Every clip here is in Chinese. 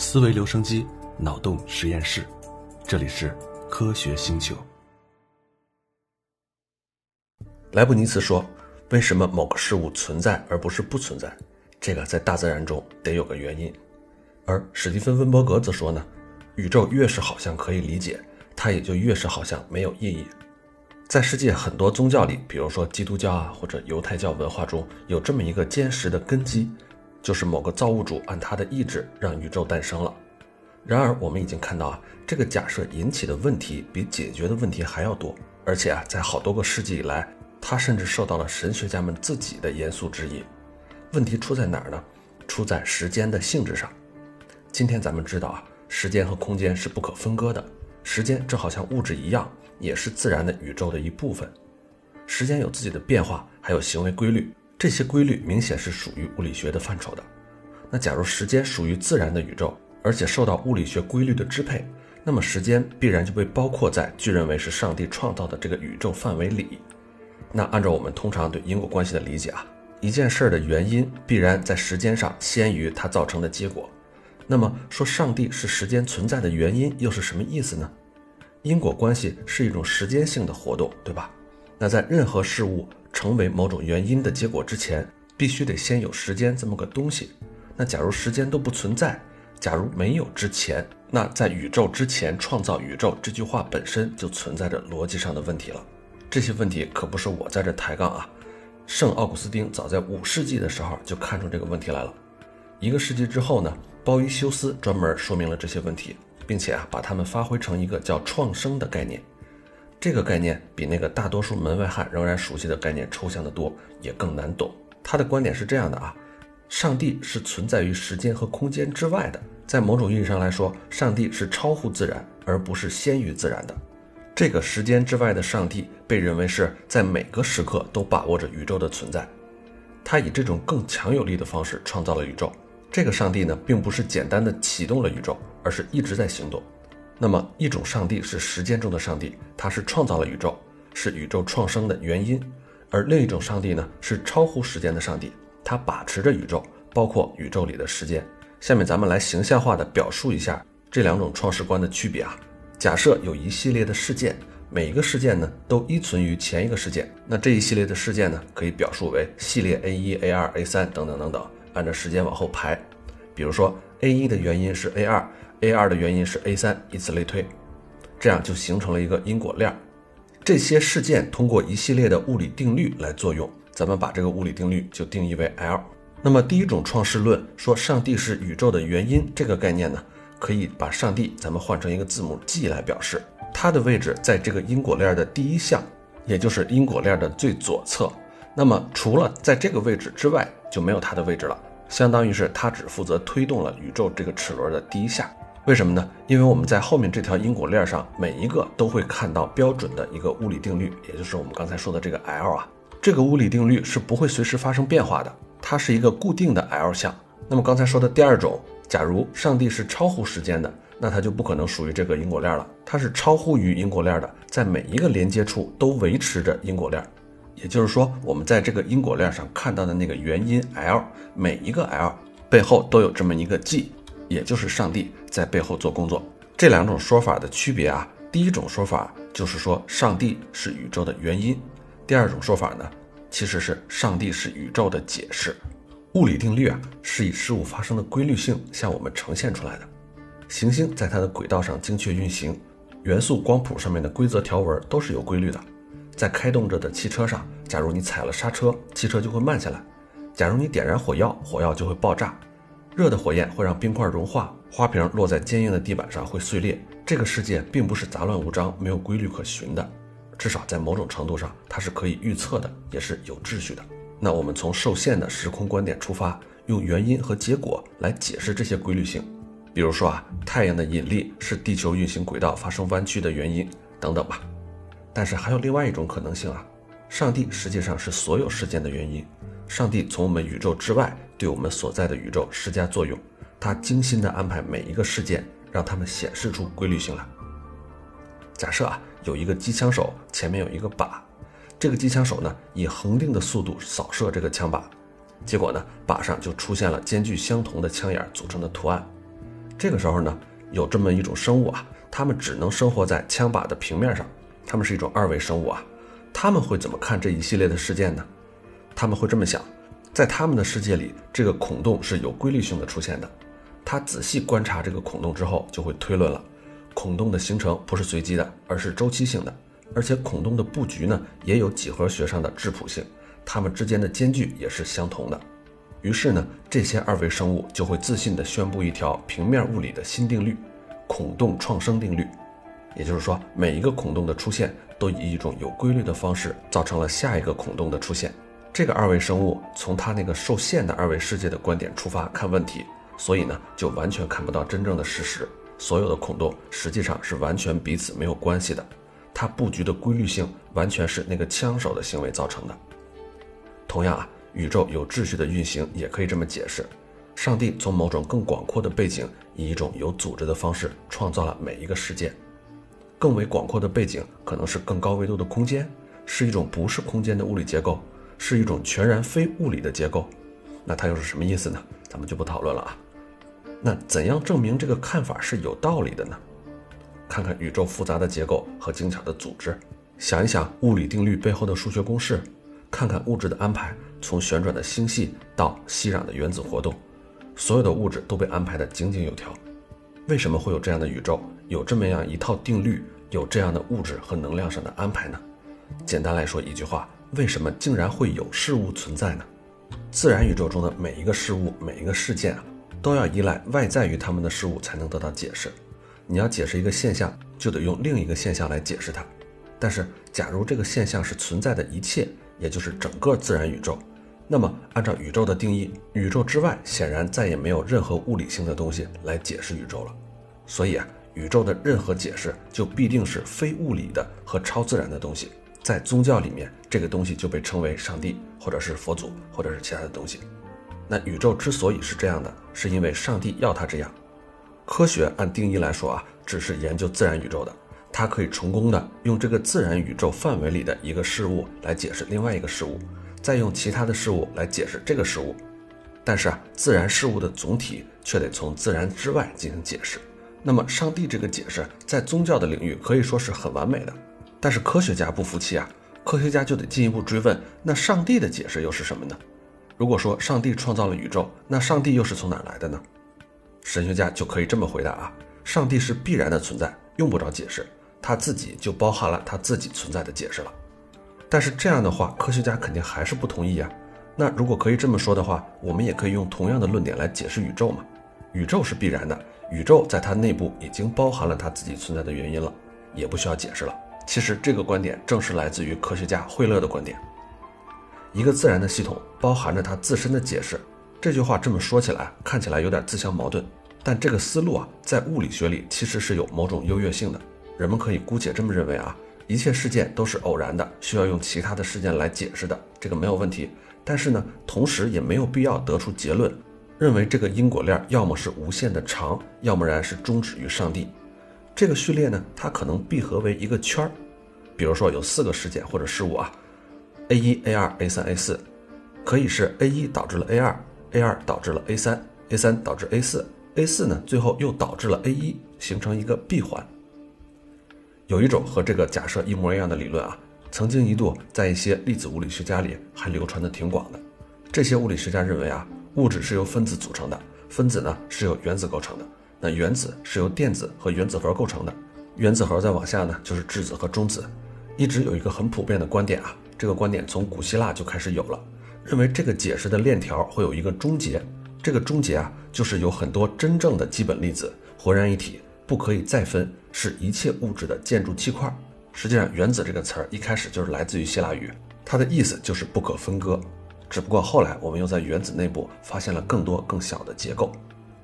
思维留声机，脑洞实验室，这里是科学星球。莱布尼茨说：“为什么某个事物存在而不是不存在？这个在大自然中得有个原因。”而史蒂芬温伯格则说呢：“宇宙越是好像可以理解，它也就越是好像没有意义。”在世界很多宗教里，比如说基督教啊或者犹太教文化中，有这么一个坚实的根基，就是某个造物主按他的意志让宇宙诞生了。然而，我们已经看到啊，这个假设引起的问题比解决的问题还要多，而且啊，在好多个世纪以来，它甚至受到了神学家们自己的严肃质疑。问题出在哪儿呢？出在时间的性质上。今天咱们知道啊，时间和空间是不可分割的，时间正好像物质一样。也是自然的宇宙的一部分，时间有自己的变化，还有行为规律，这些规律明显是属于物理学的范畴的。那假如时间属于自然的宇宙，而且受到物理学规律的支配，那么时间必然就被包括在据认为是上帝创造的这个宇宙范围里。那按照我们通常对因果关系的理解啊，一件事儿的原因必然在时间上先于它造成的结果。那么说上帝是时间存在的原因，又是什么意思呢？因果关系是一种时间性的活动，对吧？那在任何事物成为某种原因的结果之前，必须得先有时间这么个东西。那假如时间都不存在，假如没有之前，那在宇宙之前创造宇宙这句话本身就存在着逻辑上的问题了。这些问题可不是我在这抬杠啊，圣奥古斯丁早在五世纪的时候就看出这个问题来了。一个世纪之后呢，鲍伊修斯专门说明了这些问题。并且啊，把它们发挥成一个叫创生的概念，这个概念比那个大多数门外汉仍然熟悉的概念抽象的多，也更难懂。他的观点是这样的啊，上帝是存在于时间和空间之外的，在某种意义上来说，上帝是超乎自然，而不是先于自然的。这个时间之外的上帝被认为是在每个时刻都把握着宇宙的存在，他以这种更强有力的方式创造了宇宙。这个上帝呢，并不是简单的启动了宇宙。而是一直在行动。那么，一种上帝是时间中的上帝，他是创造了宇宙，是宇宙创生的原因；而另一种上帝呢，是超乎时间的上帝，他把持着宇宙，包括宇宙里的时间。下面咱们来形象化的表述一下这两种创世观的区别啊。假设有一系列的事件，每一个事件呢都依存于前一个事件，那这一系列的事件呢可以表述为系列 A 一、A 二、A 三等等等等，按照时间往后排。比如说 A 一的原因是 A 二。A 二的原因是 A 三，以此类推，这样就形成了一个因果链。这些事件通过一系列的物理定律来作用，咱们把这个物理定律就定义为 L。那么第一种创世论说上帝是宇宙的原因，这个概念呢，可以把上帝咱们换成一个字母 G 来表示，它的位置在这个因果链的第一项，也就是因果链的最左侧。那么除了在这个位置之外，就没有它的位置了，相当于是它只负责推动了宇宙这个齿轮的第一下。为什么呢？因为我们在后面这条因果链上，每一个都会看到标准的一个物理定律，也就是我们刚才说的这个 L 啊。这个物理定律是不会随时发生变化的，它是一个固定的 L 项。那么刚才说的第二种，假如上帝是超乎时间的，那它就不可能属于这个因果链了，它是超乎于因果链的，在每一个连接处都维持着因果链。也就是说，我们在这个因果链上看到的那个原因 L，每一个 L 背后都有这么一个 G。也就是上帝在背后做工作，这两种说法的区别啊，第一种说法就是说上帝是宇宙的原因，第二种说法呢，其实是上帝是宇宙的解释。物理定律啊，是以事物发生的规律性向我们呈现出来的。行星在它的轨道上精确运行，元素光谱上面的规则条纹都是有规律的。在开动着的汽车上，假如你踩了刹车，汽车就会慢下来；假如你点燃火药，火药就会爆炸。热的火焰会让冰块融化，花瓶落在坚硬的地板上会碎裂。这个世界并不是杂乱无章、没有规律可循的，至少在某种程度上，它是可以预测的，也是有秩序的。那我们从受限的时空观点出发，用原因和结果来解释这些规律性。比如说啊，太阳的引力是地球运行轨道发生弯曲的原因，等等吧。但是还有另外一种可能性啊，上帝实际上是所有事件的原因。上帝从我们宇宙之外对我们所在的宇宙施加作用，他精心地安排每一个事件，让他们显示出规律性来。假设啊，有一个机枪手前面有一个靶，这个机枪手呢以恒定的速度扫射这个枪靶，结果呢靶上就出现了间距相同的枪眼组成的图案。这个时候呢，有这么一种生物啊，它们只能生活在枪靶的平面上，它们是一种二维生物啊。他们会怎么看这一系列的事件呢？他们会这么想，在他们的世界里，这个孔洞是有规律性的出现的。他仔细观察这个孔洞之后，就会推论了：孔洞的形成不是随机的，而是周期性的。而且孔洞的布局呢，也有几何学上的质谱性，它们之间的间距也是相同的。于是呢，这些二维生物就会自信地宣布一条平面物理的新定律——孔洞创生定律。也就是说，每一个孔洞的出现都以一种有规律的方式造成了下一个孔洞的出现。这个二维生物从它那个受限的二维世界的观点出发看问题，所以呢，就完全看不到真正的事实。所有的孔洞实际上是完全彼此没有关系的。它布局的规律性完全是那个枪手的行为造成的。同样啊，宇宙有秩序的运行也可以这么解释：上帝从某种更广阔的背景，以一种有组织的方式创造了每一个世界。更为广阔的背景可能是更高维度的空间，是一种不是空间的物理结构，是一种全然非物理的结构。那它又是什么意思呢？咱们就不讨论了啊。那怎样证明这个看法是有道理的呢？看看宇宙复杂的结构和精巧的组织，想一想物理定律背后的数学公式，看看物质的安排，从旋转的星系到熙攘的原子活动，所有的物质都被安排的井井有条。为什么会有这样的宇宙，有这么样一套定律，有这样的物质和能量上的安排呢？简单来说一句话，为什么竟然会有事物存在呢？自然宇宙中的每一个事物、每一个事件啊，都要依赖外在于它们的事物才能得到解释。你要解释一个现象，就得用另一个现象来解释它。但是，假如这个现象是存在的一切，也就是整个自然宇宙，那么按照宇宙的定义，宇宙之外显然再也没有任何物理性的东西来解释宇宙了。所以啊，宇宙的任何解释就必定是非物理的和超自然的东西。在宗教里面，这个东西就被称为上帝，或者是佛祖，或者是其他的东西。那宇宙之所以是这样的，是因为上帝要它这样。科学按定义来说啊，只是研究自然宇宙的，它可以成功的用这个自然宇宙范围里的一个事物来解释另外一个事物，再用其他的事物来解释这个事物。但是啊，自然事物的总体却得从自然之外进行解释。那么，上帝这个解释在宗教的领域可以说是很完美的。但是科学家不服气啊，科学家就得进一步追问：那上帝的解释又是什么呢？如果说上帝创造了宇宙，那上帝又是从哪来的呢？神学家就可以这么回答啊：上帝是必然的存在，用不着解释，他自己就包含了他自己存在的解释了。但是这样的话，科学家肯定还是不同意啊。那如果可以这么说的话，我们也可以用同样的论点来解释宇宙嘛？宇宙是必然的，宇宙在它内部已经包含了它自己存在的原因了，也不需要解释了。其实这个观点正是来自于科学家惠勒的观点：一个自然的系统包含着它自身的解释。这句话这么说起来，看起来有点自相矛盾，但这个思路啊，在物理学里其实是有某种优越性的。人们可以姑且这么认为啊，一切事件都是偶然的，需要用其他的事件来解释的，这个没有问题。但是呢，同时也没有必要得出结论，认为这个因果链要么是无限的长，要么然是终止于上帝。这个序列呢，它可能闭合为一个圈儿，比如说有四个事件或者事物啊，A 一、A 二、A 三、A 四，可以是 A 一导致了 A 二。A 二导致了 A 三，A 三导致 A 四，A 四呢，最后又导致了 A 一，形成一个闭环。有一种和这个假设一模一样的理论啊，曾经一度在一些粒子物理学家里还流传的挺广的。这些物理学家认为啊，物质是由分子组成的，分子呢是由原子构成的，那原子是由电子和原子核构成的，原子核再往下呢就是质子和中子。一直有一个很普遍的观点啊，这个观点从古希腊就开始有了。认为这个解释的链条会有一个终结，这个终结啊，就是有很多真正的基本粒子浑然一体，不可以再分，是一切物质的建筑气块。实际上，原子这个词儿一开始就是来自于希腊语，它的意思就是不可分割。只不过后来我们又在原子内部发现了更多更小的结构。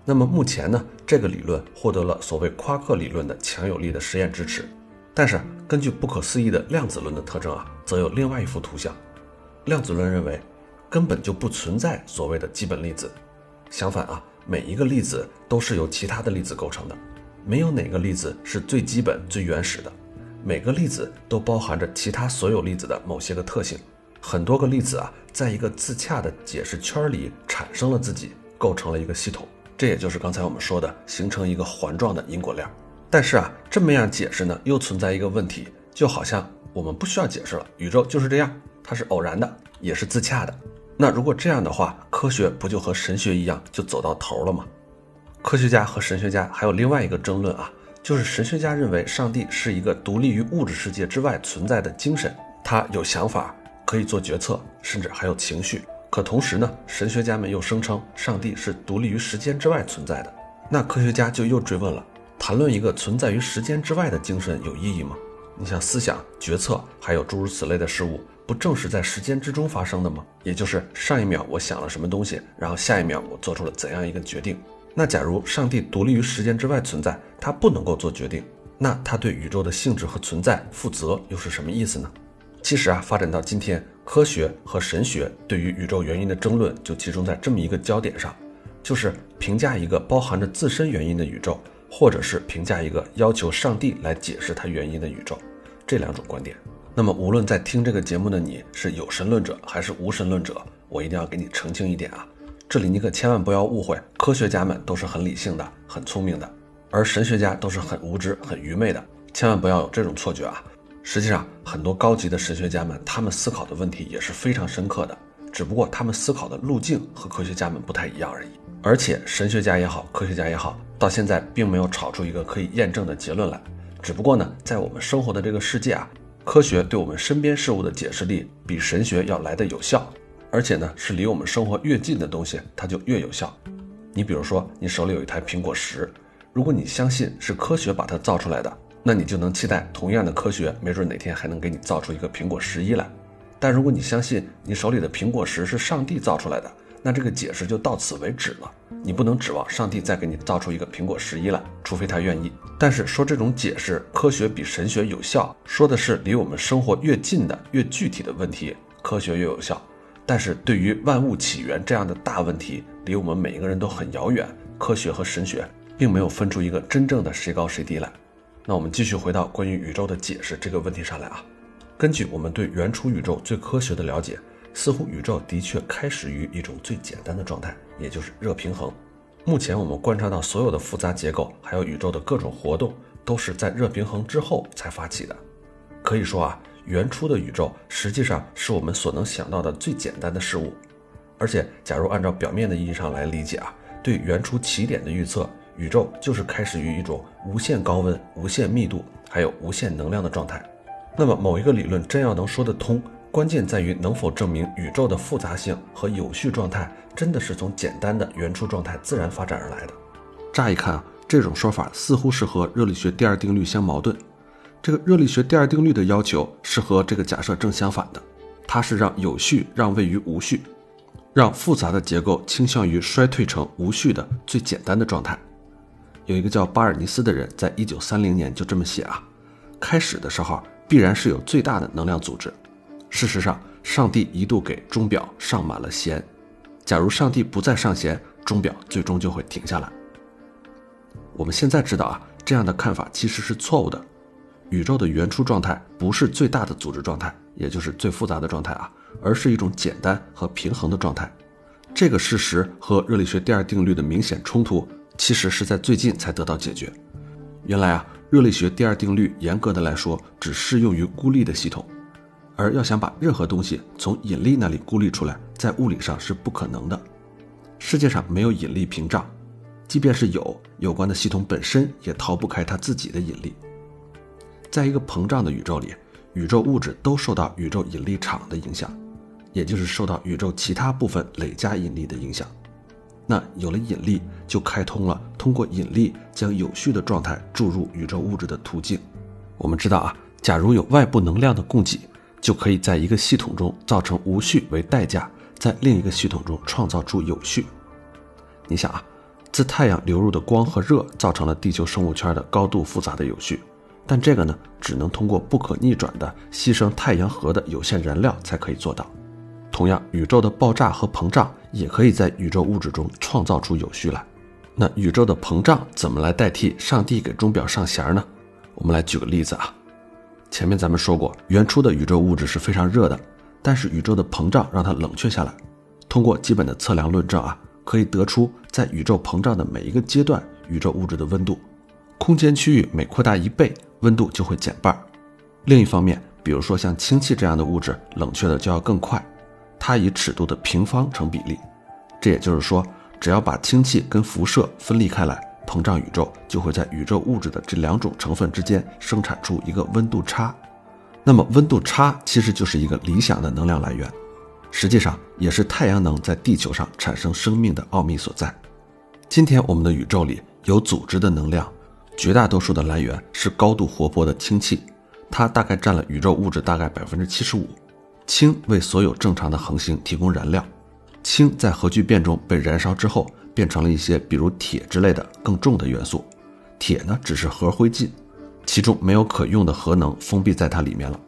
那么目前呢，这个理论获得了所谓夸克理论的强有力的实验支持。但是根据不可思议的量子论的特征啊，则有另外一幅图像。量子论认为。根本就不存在所谓的基本粒子，相反啊，每一个粒子都是由其他的粒子构成的，没有哪个粒子是最基本、最原始的，每个粒子都包含着其他所有粒子的某些个特性，很多个粒子啊，在一个自洽的解释圈里产生了自己，构成了一个系统。这也就是刚才我们说的形成一个环状的因果链。但是啊，这么样解释呢，又存在一个问题，就好像我们不需要解释了，宇宙就是这样，它是偶然的，也是自洽的。那如果这样的话，科学不就和神学一样，就走到头了吗？科学家和神学家还有另外一个争论啊，就是神学家认为上帝是一个独立于物质世界之外存在的精神，他有想法，可以做决策，甚至还有情绪。可同时呢，神学家们又声称上帝是独立于时间之外存在的。那科学家就又追问了：谈论一个存在于时间之外的精神有意义吗？你像思想、决策，还有诸如此类的事物，不正是在时间之中发生的吗？也就是上一秒我想了什么东西，然后下一秒我做出了怎样一个决定。那假如上帝独立于时间之外存在，他不能够做决定，那他对宇宙的性质和存在负责又是什么意思呢？其实啊，发展到今天，科学和神学对于宇宙原因的争论就集中在这么一个焦点上，就是评价一个包含着自身原因的宇宙，或者是评价一个要求上帝来解释它原因的宇宙，这两种观点。那么，无论在听这个节目的你是有神论者还是无神论者，我一定要给你澄清一点啊。这里你可千万不要误会，科学家们都是很理性的、很聪明的，而神学家都是很无知、很愚昧的，千万不要有这种错觉啊！实际上，很多高级的神学家们，他们思考的问题也是非常深刻的，只不过他们思考的路径和科学家们不太一样而已。而且，神学家也好，科学家也好，到现在并没有吵出一个可以验证的结论来。只不过呢，在我们生活的这个世界啊，科学对我们身边事物的解释力比神学要来的有效。而且呢，是离我们生活越近的东西，它就越有效。你比如说，你手里有一台苹果十，如果你相信是科学把它造出来的，那你就能期待同样的科学，没准哪天还能给你造出一个苹果十一来。但如果你相信你手里的苹果十是上帝造出来的，那这个解释就到此为止了。你不能指望上帝再给你造出一个苹果十一来，除非他愿意。但是说这种解释科学比神学有效，说的是离我们生活越近的、越具体的问题，科学越有效。但是对于万物起源这样的大问题，离我们每一个人都很遥远。科学和神学并没有分出一个真正的谁高谁低来。那我们继续回到关于宇宙的解释这个问题上来啊。根据我们对原初宇宙最科学的了解，似乎宇宙的确开始于一种最简单的状态，也就是热平衡。目前我们观察到所有的复杂结构，还有宇宙的各种活动，都是在热平衡之后才发起的。可以说啊。原初的宇宙实际上是我们所能想到的最简单的事物，而且，假如按照表面的意义上来理解啊，对原初起点的预测，宇宙就是开始于一种无限高温、无限密度，还有无限能量的状态。那么，某一个理论真要能说得通，关键在于能否证明宇宙的复杂性和有序状态真的是从简单的原初状态自然发展而来的。乍一看啊，这种说法似乎是和热力学第二定律相矛盾。这个热力学第二定律的要求是和这个假设正相反的，它是让有序让位于无序，让复杂的结构倾向于衰退成无序的最简单的状态。有一个叫巴尔尼斯的人，在一九三零年就这么写啊：开始的时候必然是有最大的能量组织。事实上，上帝一度给钟表上满了弦，假如上帝不再上弦，钟表最终就会停下来。我们现在知道啊，这样的看法其实是错误的。宇宙的原初状态不是最大的组织状态，也就是最复杂的状态啊，而是一种简单和平衡的状态。这个事实和热力学第二定律的明显冲突，其实是在最近才得到解决。原来啊，热力学第二定律严格的来说只适用于孤立的系统，而要想把任何东西从引力那里孤立出来，在物理上是不可能的。世界上没有引力屏障，即便是有，有关的系统本身也逃不开它自己的引力。在一个膨胀的宇宙里，宇宙物质都受到宇宙引力场的影响，也就是受到宇宙其他部分累加引力的影响。那有了引力，就开通了通过引力将有序的状态注入宇宙物质的途径。我们知道啊，假如有外部能量的供给，就可以在一个系统中造成无序为代价，在另一个系统中创造出有序。你想啊，自太阳流入的光和热造成了地球生物圈的高度复杂的有序。但这个呢，只能通过不可逆转的牺牲太阳核的有限燃料才可以做到。同样，宇宙的爆炸和膨胀也可以在宇宙物质中创造出有序来。那宇宙的膨胀怎么来代替上帝给钟表上弦呢？我们来举个例子啊。前面咱们说过，原初的宇宙物质是非常热的，但是宇宙的膨胀让它冷却下来。通过基本的测量论证啊，可以得出在宇宙膨胀的每一个阶段，宇宙物质的温度，空间区域每扩大一倍，温度就会减半。另一方面，比如说像氢气这样的物质，冷却的就要更快，它以尺度的平方成比例。这也就是说，只要把氢气跟辐射分离开来，膨胀宇宙就会在宇宙物质的这两种成分之间生产出一个温度差。那么温度差其实就是一个理想的能量来源，实际上也是太阳能在地球上产生生命的奥秘所在。今天我们的宇宙里有组织的能量，绝大多数的来源是高度活泼的氢气，它大概占了宇宙物质大概百分之七十五。氢为所有正常的恒星提供燃料，氢在核聚变中被燃烧之后，变成了一些比如铁之类的更重的元素，铁呢只是核灰烬。其中没有可用的核能封闭在它里面了，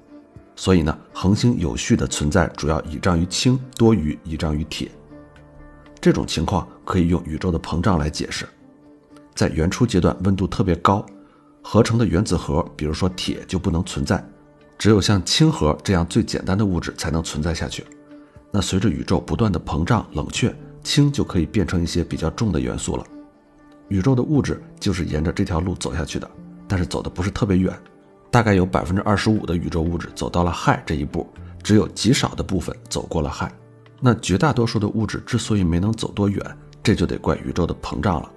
所以呢，恒星有序的存在主要倚仗于氢多于倚仗于铁。这种情况可以用宇宙的膨胀来解释。在原初阶段，温度特别高，合成的原子核，比如说铁就不能存在，只有像氢核这样最简单的物质才能存在下去。那随着宇宙不断的膨胀冷却，氢就可以变成一些比较重的元素了。宇宙的物质就是沿着这条路走下去的。但是走的不是特别远，大概有百分之二十五的宇宙物质走到了氦这一步，只有极少的部分走过了氦。那绝大多数的物质之所以没能走多远，这就得怪宇宙的膨胀了。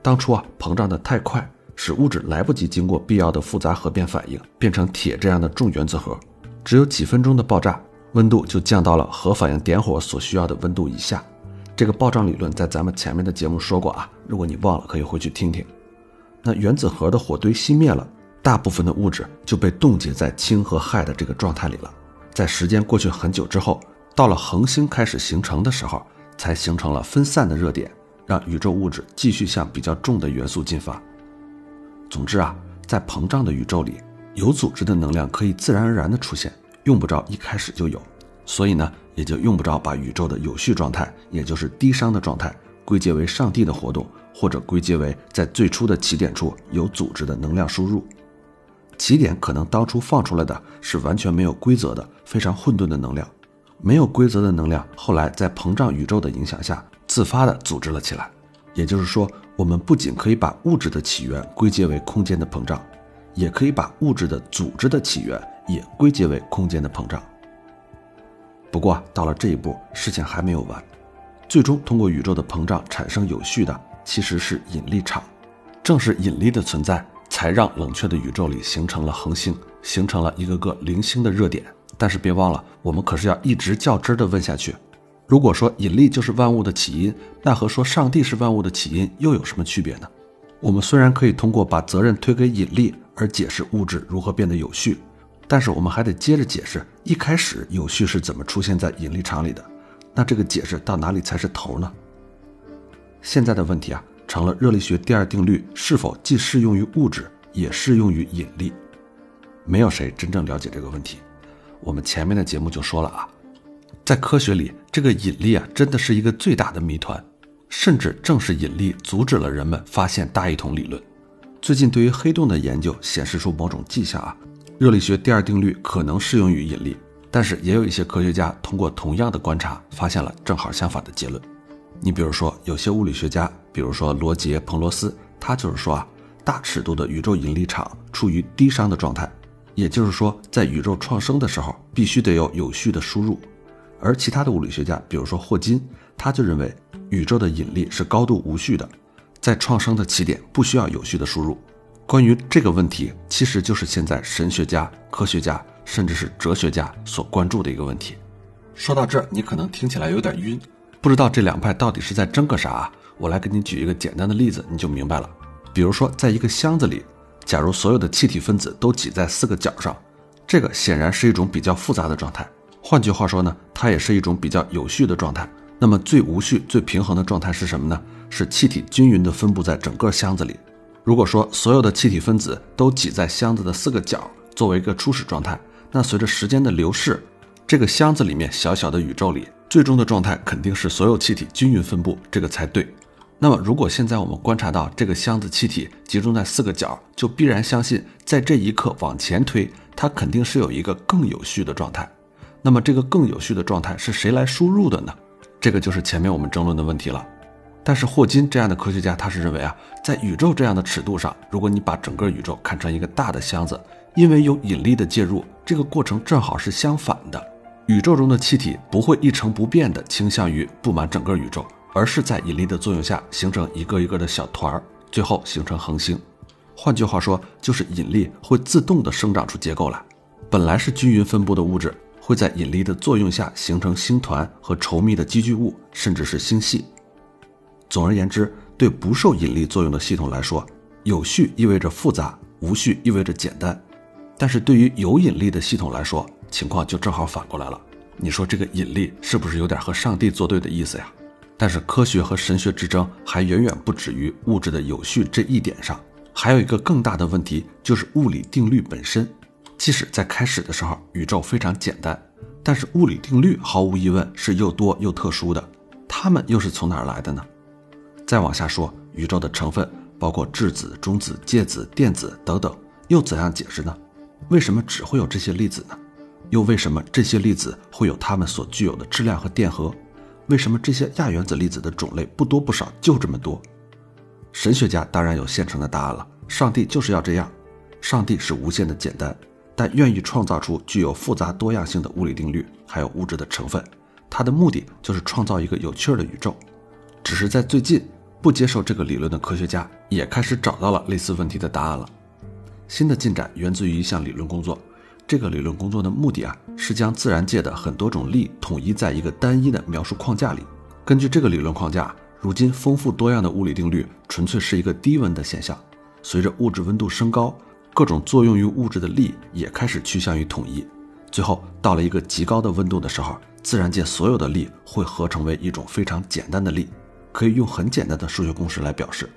当初啊，膨胀的太快，使物质来不及经过必要的复杂核变反应，变成铁这样的重原子核，只有几分钟的爆炸，温度就降到了核反应点火所需要的温度以下。这个爆炸理论在咱们前面的节目说过啊，如果你忘了，可以回去听听。那原子核的火堆熄灭了，大部分的物质就被冻结在氢和氦的这个状态里了。在时间过去很久之后，到了恒星开始形成的时候，才形成了分散的热点，让宇宙物质继续向比较重的元素进发。总之啊，在膨胀的宇宙里，有组织的能量可以自然而然的出现，用不着一开始就有，所以呢，也就用不着把宇宙的有序状态，也就是低熵的状态，归结为上帝的活动。或者归结为在最初的起点处有组织的能量输入，起点可能当初放出来的是完全没有规则的非常混沌的能量，没有规则的能量后来在膨胀宇宙的影响下自发的组织了起来。也就是说，我们不仅可以把物质的起源归结为空间的膨胀，也可以把物质的组织的起源也归结为空间的膨胀。不过到了这一步，事情还没有完，最终通过宇宙的膨胀产生有序的。其实是引力场，正是引力的存在，才让冷却的宇宙里形成了恒星，形成了一个个零星的热点。但是别忘了，我们可是要一直较真的问下去。如果说引力就是万物的起因，那和说上帝是万物的起因又有什么区别呢？我们虽然可以通过把责任推给引力而解释物质如何变得有序，但是我们还得接着解释一开始有序是怎么出现在引力场里的。那这个解释到哪里才是头呢？现在的问题啊，成了热力学第二定律是否既适用于物质，也适用于引力？没有谁真正了解这个问题。我们前面的节目就说了啊，在科学里，这个引力啊，真的是一个最大的谜团。甚至正是引力阻止了人们发现大一统理论。最近对于黑洞的研究显示出某种迹象啊，热力学第二定律可能适用于引力，但是也有一些科学家通过同样的观察，发现了正好相反的结论。你比如说，有些物理学家，比如说罗杰·彭罗斯，他就是说啊，大尺度的宇宙引力场处于低熵的状态，也就是说，在宇宙创生的时候，必须得有有序的输入。而其他的物理学家，比如说霍金，他就认为宇宙的引力是高度无序的，在创生的起点不需要有序的输入。关于这个问题，其实就是现在神学家、科学家，甚至是哲学家所关注的一个问题。说到这儿，你可能听起来有点晕。不知道这两派到底是在争个啥？我来给你举一个简单的例子，你就明白了。比如说，在一个箱子里，假如所有的气体分子都挤在四个角上，这个显然是一种比较复杂的状态。换句话说呢，它也是一种比较有序的状态。那么最无序、最平衡的状态是什么呢？是气体均匀地分布在整个箱子里。如果说所有的气体分子都挤在箱子的四个角作为一个初始状态，那随着时间的流逝，这个箱子里面小小的宇宙里。最终的状态肯定是所有气体均匀分布，这个才对。那么，如果现在我们观察到这个箱子气体集中在四个角，就必然相信，在这一刻往前推，它肯定是有一个更有序的状态。那么，这个更有序的状态是谁来输入的呢？这个就是前面我们争论的问题了。但是霍金这样的科学家，他是认为啊，在宇宙这样的尺度上，如果你把整个宇宙看成一个大的箱子，因为有引力的介入，这个过程正好是相反的。宇宙中的气体不会一成不变地倾向于布满整个宇宙，而是在引力的作用下形成一个一个的小团儿，最后形成恒星。换句话说，就是引力会自动地生长出结构来。本来是均匀分布的物质，会在引力的作用下形成星团和稠密的积聚物，甚至是星系。总而言之，对不受引力作用的系统来说，有序意味着复杂，无序意味着简单。但是对于有引力的系统来说，情况就正好反过来了。你说这个引力是不是有点和上帝作对的意思呀？但是科学和神学之争还远远不止于物质的有序这一点上，还有一个更大的问题就是物理定律本身。即使在开始的时候宇宙非常简单，但是物理定律毫无疑问是又多又特殊的。它们又是从哪儿来的呢？再往下说，宇宙的成分包括质子、中子、介子、电子等等，又怎样解释呢？为什么只会有这些粒子呢？又为什么这些粒子会有它们所具有的质量和电荷？为什么这些亚原子粒子的种类不多不少，就这么多？神学家当然有现成的答案了。上帝就是要这样。上帝是无限的简单，但愿意创造出具有复杂多样性的物理定律，还有物质的成分。它的目的就是创造一个有趣的宇宙。只是在最近。不接受这个理论的科学家也开始找到了类似问题的答案了。新的进展源自于一项理论工作，这个理论工作的目的啊是将自然界的很多种力统一在一个单一的描述框架里。根据这个理论框架，如今丰富多样的物理定律纯粹是一个低温的现象。随着物质温度升高，各种作用于物质的力也开始趋向于统一。最后到了一个极高的温度的时候，自然界所有的力会合成为一种非常简单的力。可以用很简单的数学公式来表示，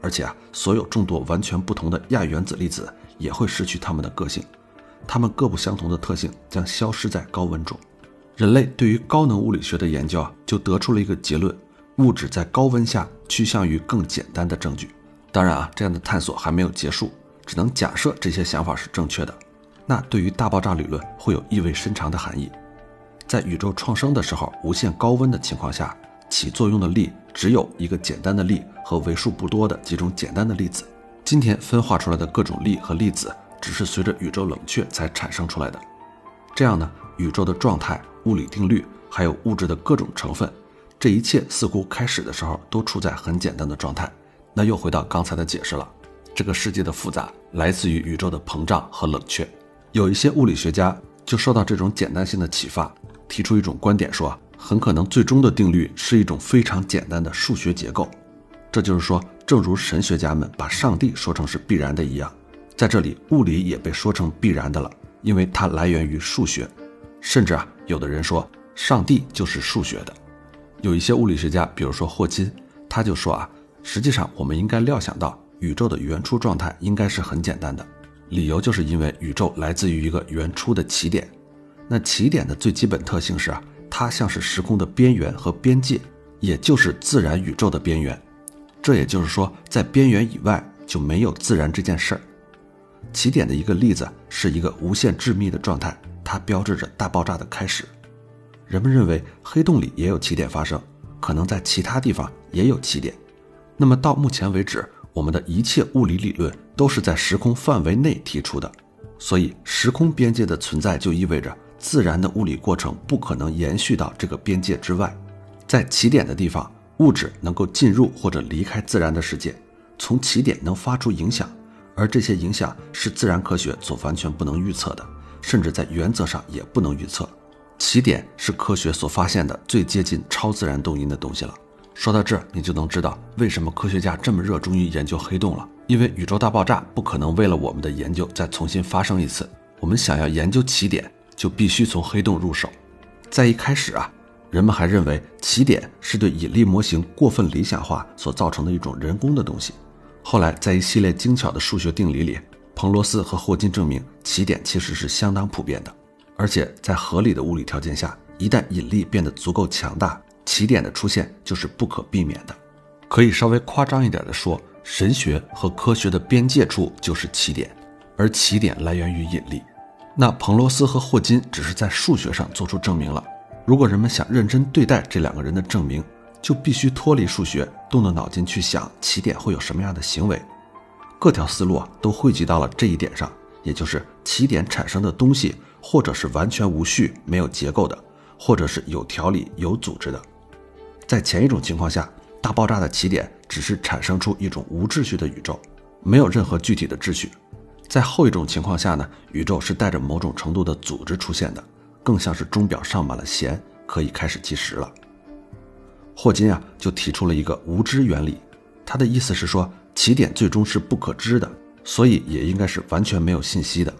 而且啊，所有众多完全不同的亚原子粒子也会失去它们的个性，它们各不相同的特性将消失在高温中。人类对于高能物理学的研究啊，就得出了一个结论：物质在高温下趋向于更简单的证据。当然啊，这样的探索还没有结束，只能假设这些想法是正确的。那对于大爆炸理论会有意味深长的含义，在宇宙创生的时候，无限高温的情况下。起作用的力只有一个简单的力和为数不多的几种简单的粒子。今天分化出来的各种力和粒子，只是随着宇宙冷却才产生出来的。这样呢，宇宙的状态、物理定律，还有物质的各种成分，这一切似乎开始的时候都处在很简单的状态。那又回到刚才的解释了，这个世界的复杂来自于宇宙的膨胀和冷却。有一些物理学家就受到这种简单性的启发，提出一种观点说。很可能最终的定律是一种非常简单的数学结构，这就是说，正如神学家们把上帝说成是必然的一样，在这里物理也被说成必然的了，因为它来源于数学。甚至啊，有的人说上帝就是数学的。有一些物理学家，比如说霍金，他就说啊，实际上我们应该料想到宇宙的原初状态应该是很简单的，理由就是因为宇宙来自于一个原初的起点，那起点的最基本特性是啊。它像是时空的边缘和边界，也就是自然宇宙的边缘。这也就是说，在边缘以外就没有自然这件事儿。起点的一个例子是一个无限致密的状态，它标志着大爆炸的开始。人们认为黑洞里也有起点发生，可能在其他地方也有起点。那么到目前为止，我们的一切物理理论都是在时空范围内提出的，所以时空边界的存在就意味着。自然的物理过程不可能延续到这个边界之外，在起点的地方，物质能够进入或者离开自然的世界，从起点能发出影响，而这些影响是自然科学所完全不能预测的，甚至在原则上也不能预测。起点是科学所发现的最接近超自然动因的东西了。说到这儿，你就能知道为什么科学家这么热衷于研究黑洞了，因为宇宙大爆炸不可能为了我们的研究再重新发生一次，我们想要研究起点。就必须从黑洞入手。在一开始啊，人们还认为起点是对引力模型过分理想化所造成的一种人工的东西。后来，在一系列精巧的数学定理里，彭罗斯和霍金证明起点其实是相当普遍的，而且在合理的物理条件下，一旦引力变得足够强大，起点的出现就是不可避免的。可以稍微夸张一点的说，神学和科学的边界处就是起点，而起点来源于引力。那彭罗斯和霍金只是在数学上做出证明了。如果人们想认真对待这两个人的证明，就必须脱离数学，动动脑筋去想起点会有什么样的行为。各条思路啊都汇集到了这一点上，也就是起点产生的东西，或者是完全无序、没有结构的，或者是有条理、有组织的。在前一种情况下，大爆炸的起点只是产生出一种无秩序的宇宙，没有任何具体的秩序。在后一种情况下呢，宇宙是带着某种程度的组织出现的，更像是钟表上满了弦，可以开始计时了。霍金啊就提出了一个无知原理，他的意思是说，起点最终是不可知的，所以也应该是完全没有信息的。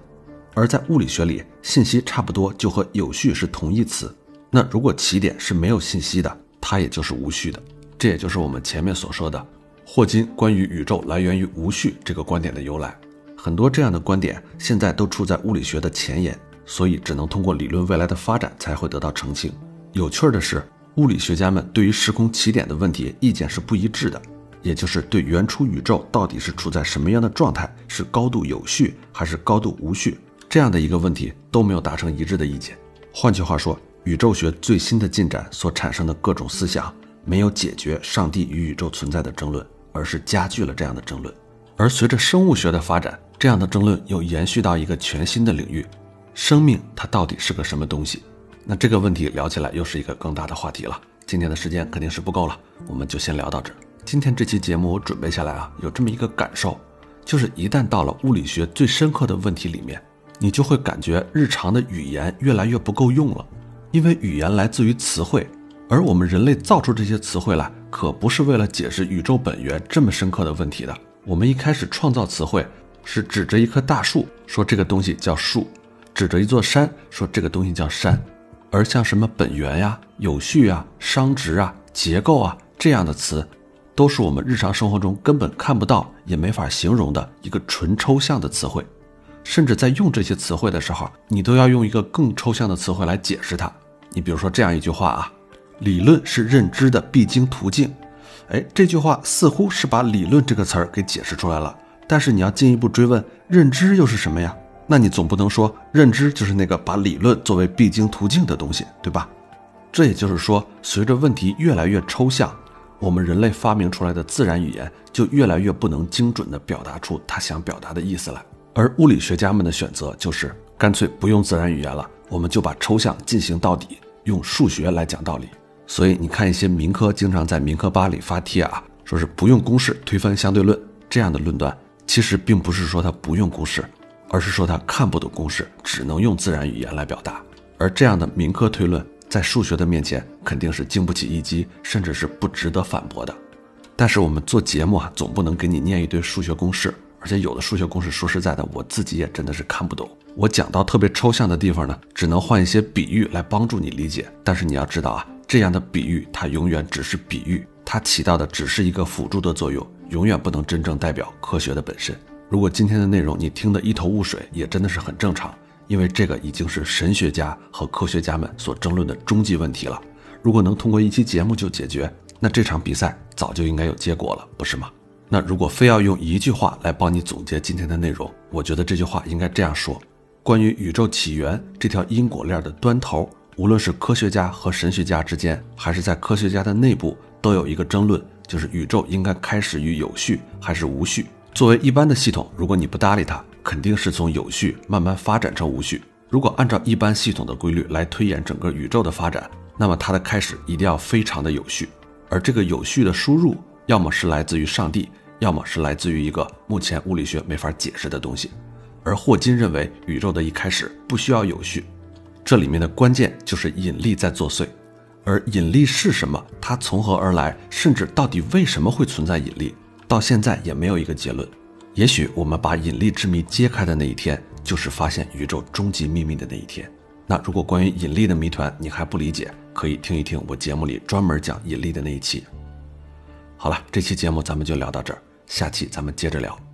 而在物理学里，信息差不多就和有序是同义词。那如果起点是没有信息的，它也就是无序的。这也就是我们前面所说的霍金关于宇宙来源于无序这个观点的由来。很多这样的观点现在都处在物理学的前沿，所以只能通过理论未来的发展才会得到澄清。有趣的是，物理学家们对于时空起点的问题意见是不一致的，也就是对原初宇宙到底是处在什么样的状态，是高度有序还是高度无序这样的一个问题都没有达成一致的意见。换句话说，宇宙学最新的进展所产生的各种思想，没有解决上帝与宇宙存在的争论，而是加剧了这样的争论。而随着生物学的发展，这样的争论又延续到一个全新的领域：生命它到底是个什么东西？那这个问题聊起来又是一个更大的话题了。今天的时间肯定是不够了，我们就先聊到这。今天这期节目我准备下来啊，有这么一个感受，就是一旦到了物理学最深刻的问题里面，你就会感觉日常的语言越来越不够用了，因为语言来自于词汇，而我们人类造出这些词汇来，可不是为了解释宇宙本源这么深刻的问题的。我们一开始创造词汇。是指着一棵大树说这个东西叫树，指着一座山说这个东西叫山，而像什么本源呀、有序啊、熵值啊、结构啊这样的词，都是我们日常生活中根本看不到也没法形容的一个纯抽象的词汇。甚至在用这些词汇的时候，你都要用一个更抽象的词汇来解释它。你比如说这样一句话啊：“理论是认知的必经途径。”哎，这句话似乎是把“理论”这个词儿给解释出来了。但是你要进一步追问，认知又是什么呀？那你总不能说认知就是那个把理论作为必经途径的东西，对吧？这也就是说，随着问题越来越抽象，我们人类发明出来的自然语言就越来越不能精准地表达出他想表达的意思来。而物理学家们的选择就是干脆不用自然语言了，我们就把抽象进行到底，用数学来讲道理。所以你看一些民科经常在民科吧里发帖啊，说是不用公式推翻相对论这样的论断。其实并不是说他不用公式，而是说他看不懂公式，只能用自然语言来表达。而这样的民科推论，在数学的面前肯定是经不起一击，甚至是不值得反驳的。但是我们做节目啊，总不能给你念一堆数学公式，而且有的数学公式，说实在的，我自己也真的是看不懂。我讲到特别抽象的地方呢，只能换一些比喻来帮助你理解。但是你要知道啊，这样的比喻它永远只是比喻，它起到的只是一个辅助的作用。永远不能真正代表科学的本身。如果今天的内容你听得一头雾水，也真的是很正常，因为这个已经是神学家和科学家们所争论的终极问题了。如果能通过一期节目就解决，那这场比赛早就应该有结果了，不是吗？那如果非要用一句话来帮你总结今天的内容，我觉得这句话应该这样说：关于宇宙起源这条因果链的端头，无论是科学家和神学家之间，还是在科学家的内部，都有一个争论。就是宇宙应该开始于有序还是无序？作为一般的系统，如果你不搭理它，肯定是从有序慢慢发展成无序。如果按照一般系统的规律来推演整个宇宙的发展，那么它的开始一定要非常的有序。而这个有序的输入，要么是来自于上帝，要么是来自于一个目前物理学没法解释的东西。而霍金认为，宇宙的一开始不需要有序，这里面的关键就是引力在作祟。而引力是什么？它从何而来？甚至到底为什么会存在引力？到现在也没有一个结论。也许我们把引力之谜揭开的那一天，就是发现宇宙终极秘密的那一天。那如果关于引力的谜团你还不理解，可以听一听我节目里专门讲引力的那一期。好了，这期节目咱们就聊到这儿，下期咱们接着聊。